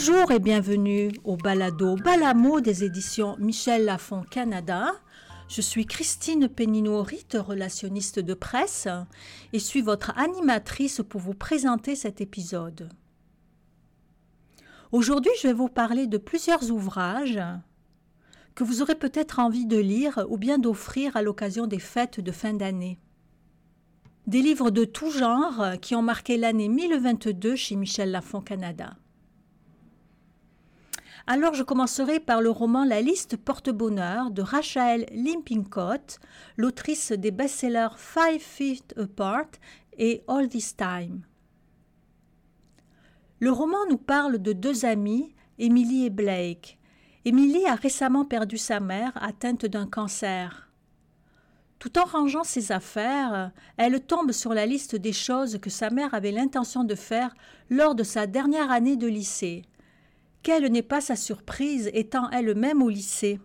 Bonjour et bienvenue au balado Balamo des éditions Michel Lafon Canada. Je suis Christine Pénino-Rit, relationniste de presse, et suis votre animatrice pour vous présenter cet épisode. Aujourd'hui, je vais vous parler de plusieurs ouvrages que vous aurez peut-être envie de lire ou bien d'offrir à l'occasion des fêtes de fin d'année. Des livres de tout genre qui ont marqué l'année 1022 chez Michel Lafon Canada. Alors je commencerai par le roman La liste porte-bonheur de Rachel Limpingcott, l'autrice des best-sellers Five Feet Apart et All This Time. Le roman nous parle de deux amis, Emily et Blake. Emily a récemment perdu sa mère atteinte d'un cancer. Tout en rangeant ses affaires, elle tombe sur la liste des choses que sa mère avait l'intention de faire lors de sa dernière année de lycée. Quelle n'est pas sa surprise étant elle-même au lycée?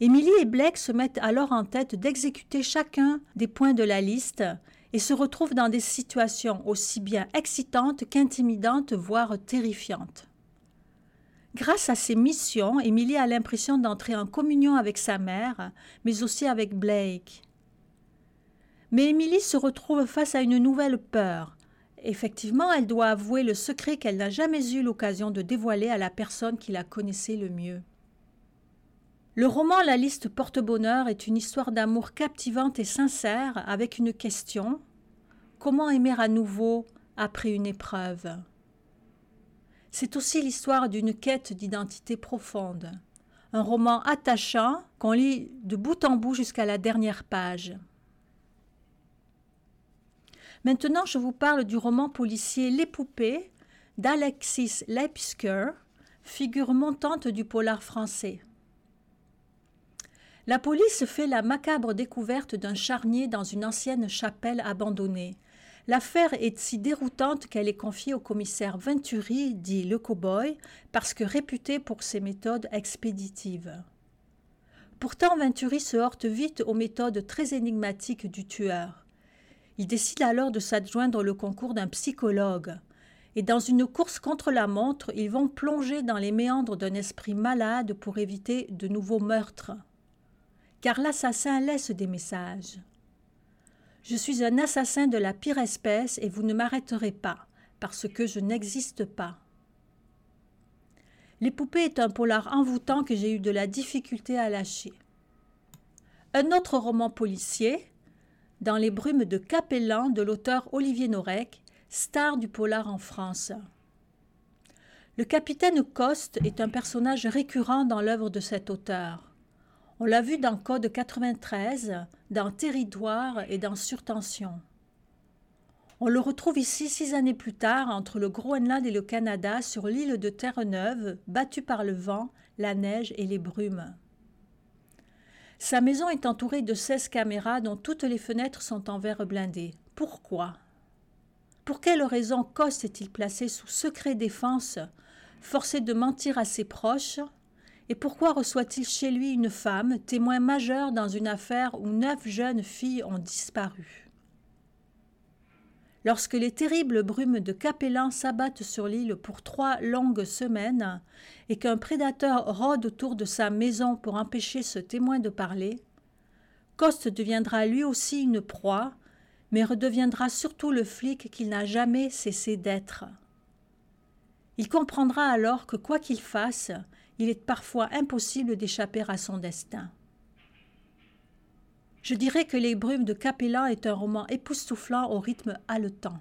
Émilie et Blake se mettent alors en tête d'exécuter chacun des points de la liste et se retrouvent dans des situations aussi bien excitantes qu'intimidantes, voire terrifiantes. Grâce à ces missions, Émilie a l'impression d'entrer en communion avec sa mère, mais aussi avec Blake. Mais Émilie se retrouve face à une nouvelle peur, Effectivement, elle doit avouer le secret qu'elle n'a jamais eu l'occasion de dévoiler à la personne qui la connaissait le mieux. Le roman La liste porte-bonheur est une histoire d'amour captivante et sincère avec une question Comment aimer à nouveau après une épreuve? C'est aussi l'histoire d'une quête d'identité profonde, un roman attachant qu'on lit de bout en bout jusqu'à la dernière page. Maintenant, je vous parle du roman policier Les Poupées d'Alexis Leipsker, figure montante du polar français. La police fait la macabre découverte d'un charnier dans une ancienne chapelle abandonnée. L'affaire est si déroutante qu'elle est confiée au commissaire Venturi, dit le cow-boy, parce que réputé pour ses méthodes expéditives. Pourtant, Venturi se heurte vite aux méthodes très énigmatiques du tueur. Il décide alors de s'adjoindre le concours d'un psychologue. Et dans une course contre la montre, ils vont plonger dans les méandres d'un esprit malade pour éviter de nouveaux meurtres. Car l'assassin laisse des messages. Je suis un assassin de la pire espèce et vous ne m'arrêterez pas, parce que je n'existe pas. Les poupées est un polar envoûtant que j'ai eu de la difficulté à lâcher. Un autre roman policier, dans les brumes de Capellan de l'auteur Olivier Norek, star du polar en France. Le capitaine Coste est un personnage récurrent dans l'œuvre de cet auteur. On l'a vu dans Code 93, dans Territoire et dans Surtension. On le retrouve ici six années plus tard entre le Groenland et le Canada sur l'île de Terre-Neuve, battue par le vent, la neige et les brumes. Sa maison est entourée de 16 caméras dont toutes les fenêtres sont en verre blindé. Pourquoi? Pour quelle raison Coste est-il placé sous secret défense, forcé de mentir à ses proches? Et pourquoi reçoit-il chez lui une femme, témoin majeur dans une affaire où neuf jeunes filles ont disparu? Lorsque les terribles brumes de Capellan s'abattent sur l'île pour trois longues semaines et qu'un prédateur rôde autour de sa maison pour empêcher ce témoin de parler, Coste deviendra lui aussi une proie, mais redeviendra surtout le flic qu'il n'a jamais cessé d'être. Il comprendra alors que quoi qu'il fasse, il est parfois impossible d'échapper à son destin. Je dirais que Les Brumes de Capellan est un roman époustouflant au rythme haletant.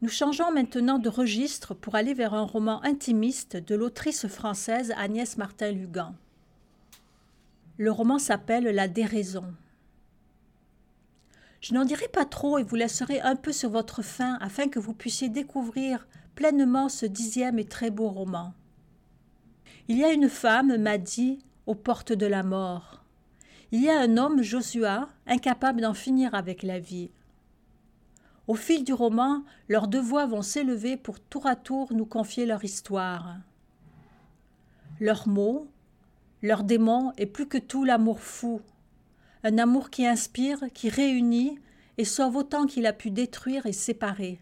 Nous changeons maintenant de registre pour aller vers un roman intimiste de l'autrice française Agnès Martin-Lugan. Le roman s'appelle La déraison. Je n'en dirai pas trop et vous laisserai un peu sur votre faim afin que vous puissiez découvrir pleinement ce dixième et très beau roman. Il y a une femme, m'a dit, aux portes de la mort. Il y a un homme, Joshua, incapable d'en finir avec la vie. Au fil du roman, leurs deux voix vont s'élever pour tour à tour nous confier leur histoire. Leurs mots, leur démon est plus que tout l'amour fou, un amour qui inspire, qui réunit et sauve autant qu'il a pu détruire et séparer.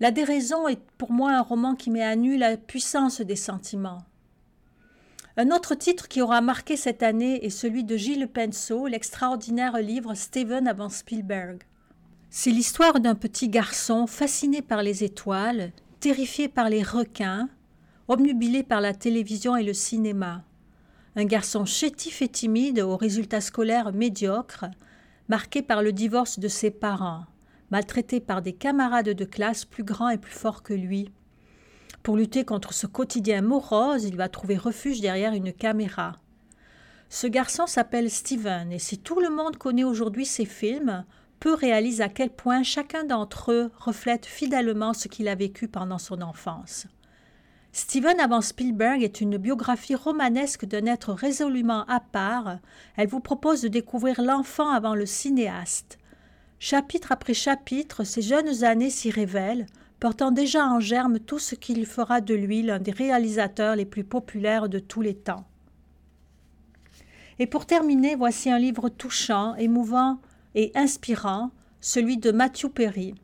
La déraison est pour moi un roman qui met à nu la puissance des sentiments. Un autre titre qui aura marqué cette année est celui de Gilles Penceau, l'extraordinaire livre Steven avant Spielberg. C'est l'histoire d'un petit garçon fasciné par les étoiles, terrifié par les requins, obnubilé par la télévision et le cinéma. Un garçon chétif et timide, aux résultats scolaires médiocres, marqué par le divorce de ses parents, maltraité par des camarades de classe plus grands et plus forts que lui. Pour lutter contre ce quotidien morose, il va trouver refuge derrière une caméra. Ce garçon s'appelle Steven, et si tout le monde connaît aujourd'hui ses films, peu réalise à quel point chacun d'entre eux reflète fidèlement ce qu'il a vécu pendant son enfance. Steven avant Spielberg est une biographie romanesque d'un être résolument à part. Elle vous propose de découvrir l'enfant avant le cinéaste. Chapitre après chapitre, ces jeunes années s'y révèlent, portant déjà en germe tout ce qui fera de lui l'un des réalisateurs les plus populaires de tous les temps. Et pour terminer, voici un livre touchant, émouvant et inspirant, celui de Matthew Perry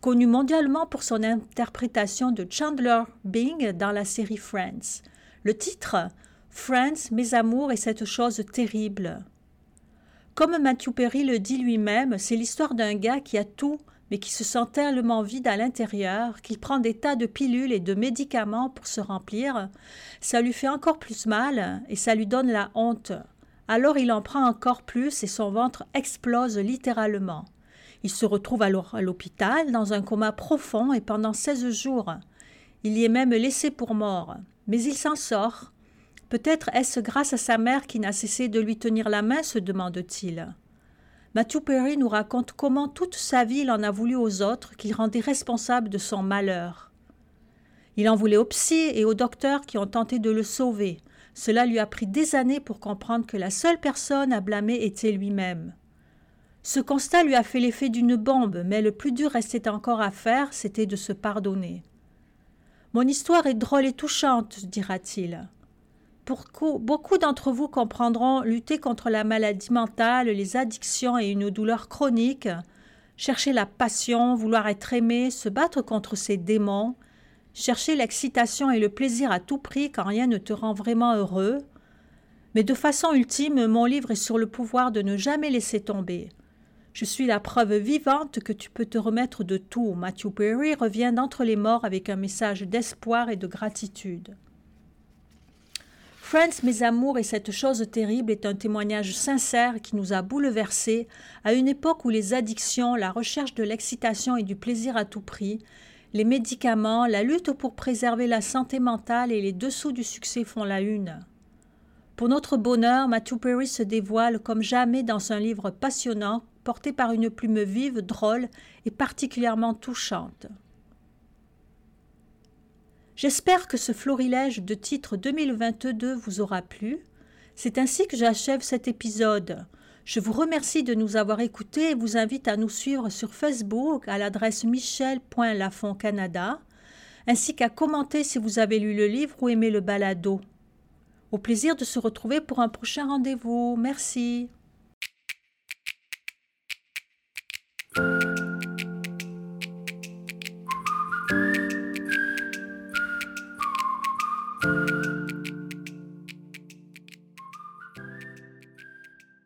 connu mondialement pour son interprétation de Chandler Bing dans la série Friends. Le titre Friends, mes amours et cette chose terrible. Comme Matthew Perry le dit lui-même, c'est l'histoire d'un gars qui a tout, mais qui se sent tellement vide à l'intérieur qu'il prend des tas de pilules et de médicaments pour se remplir. Ça lui fait encore plus mal et ça lui donne la honte. Alors il en prend encore plus et son ventre explose littéralement. Il se retrouve alors à l'hôpital dans un coma profond et pendant seize jours. Il y est même laissé pour mort. Mais il s'en sort. Peut-être est-ce grâce à sa mère qui n'a cessé de lui tenir la main, se demande-t-il. Matthew Perry nous raconte comment toute sa vie il en a voulu aux autres, qu'il rendait responsable de son malheur. Il en voulait aux psy et aux docteurs qui ont tenté de le sauver. Cela lui a pris des années pour comprendre que la seule personne à blâmer était lui-même. Ce constat lui a fait l'effet d'une bombe, mais le plus dur restait encore à faire, c'était de se pardonner. Mon histoire est drôle et touchante, dira-t-il. Beaucoup d'entre vous comprendront lutter contre la maladie mentale, les addictions et une douleur chronique, chercher la passion, vouloir être aimé, se battre contre ses démons, chercher l'excitation et le plaisir à tout prix quand rien ne te rend vraiment heureux. Mais de façon ultime, mon livre est sur le pouvoir de ne jamais laisser tomber. Je suis la preuve vivante que tu peux te remettre de tout. Matthew Perry revient d'entre les morts avec un message d'espoir et de gratitude. Friends, mes amours et cette chose terrible est un témoignage sincère qui nous a bouleversés à une époque où les addictions, la recherche de l'excitation et du plaisir à tout prix, les médicaments, la lutte pour préserver la santé mentale et les dessous du succès font la une. Pour notre bonheur, Matthew Perry se dévoile comme jamais dans un livre passionnant portée par une plume vive, drôle et particulièrement touchante. J'espère que ce florilège de titres 2022 vous aura plu. C'est ainsi que j'achève cet épisode. Je vous remercie de nous avoir écoutés et vous invite à nous suivre sur Facebook à l'adresse michel.lafondcanada, ainsi qu'à commenter si vous avez lu le livre ou aimé le balado. Au plaisir de se retrouver pour un prochain rendez-vous. Merci.